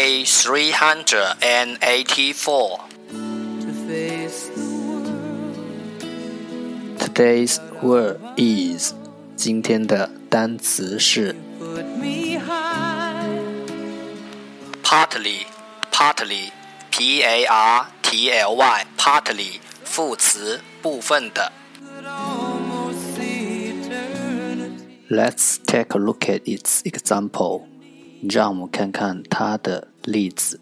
Day 384. Today's word is 今天的单词是 partly, partly, p a r t l y, partly 副词部分的。 Let's take a look at its example. 让我们看看它的 例子。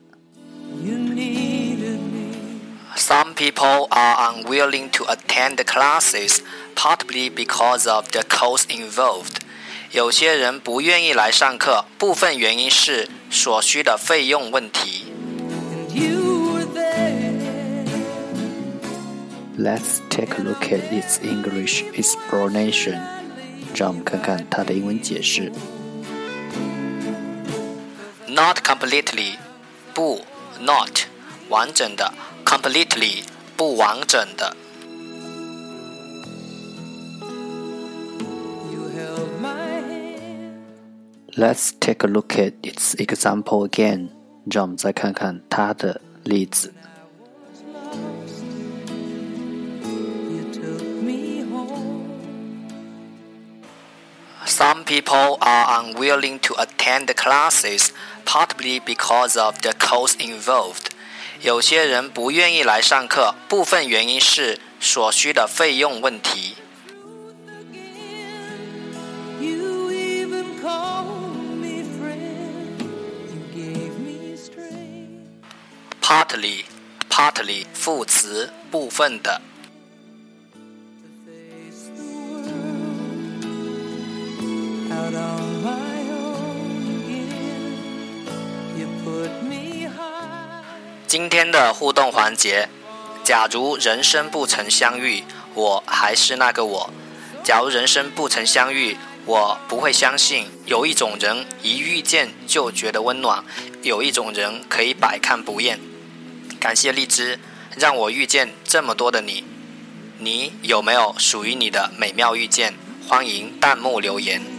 Some people are unwilling to attend the classes, partly because of the cost involved. 有些人不愿意来上课，部分原因是所需的费用问题。 Let's take a look at its English explanation. 让我们看看它的英文解释。 Not completely，不，not 完整的，completely 不完整的。 Let's take a look at its example again. 让我们再看看它的例子。 Some people are unwilling to attend the classes, partly because of the cost involved. 有些人不愿意来上课，部分原因是所需的费用问题。 You even called me friend. You gave me strength. Partly, partly 副词部分的。 今天的互动环节，假如人生不曾相遇，我还是那个我。假如人生不曾相遇，我不会相信有一种人一遇见就觉得温暖，有一种人可以百看不厌。感谢荔枝，让我遇见这么多的你。你有没有属于你的美妙遇见？欢迎弹幕留言。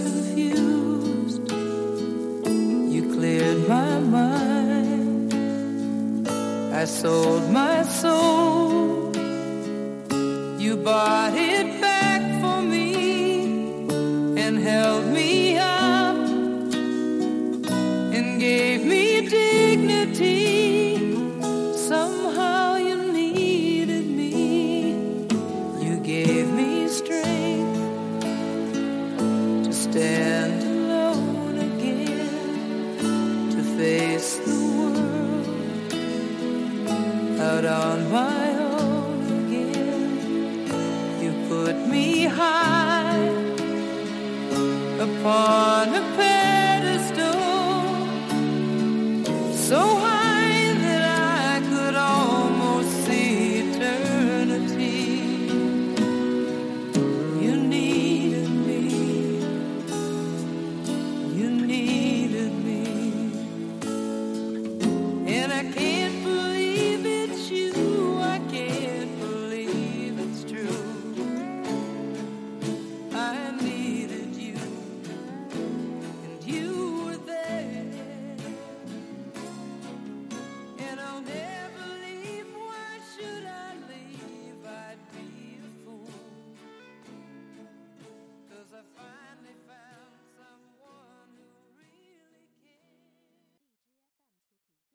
I sold my soul. You bought it back for me and held me up and gave me dignity. Somehow you needed me. You gave me strength to stand alone again, to face the out on my own again. You put me high upon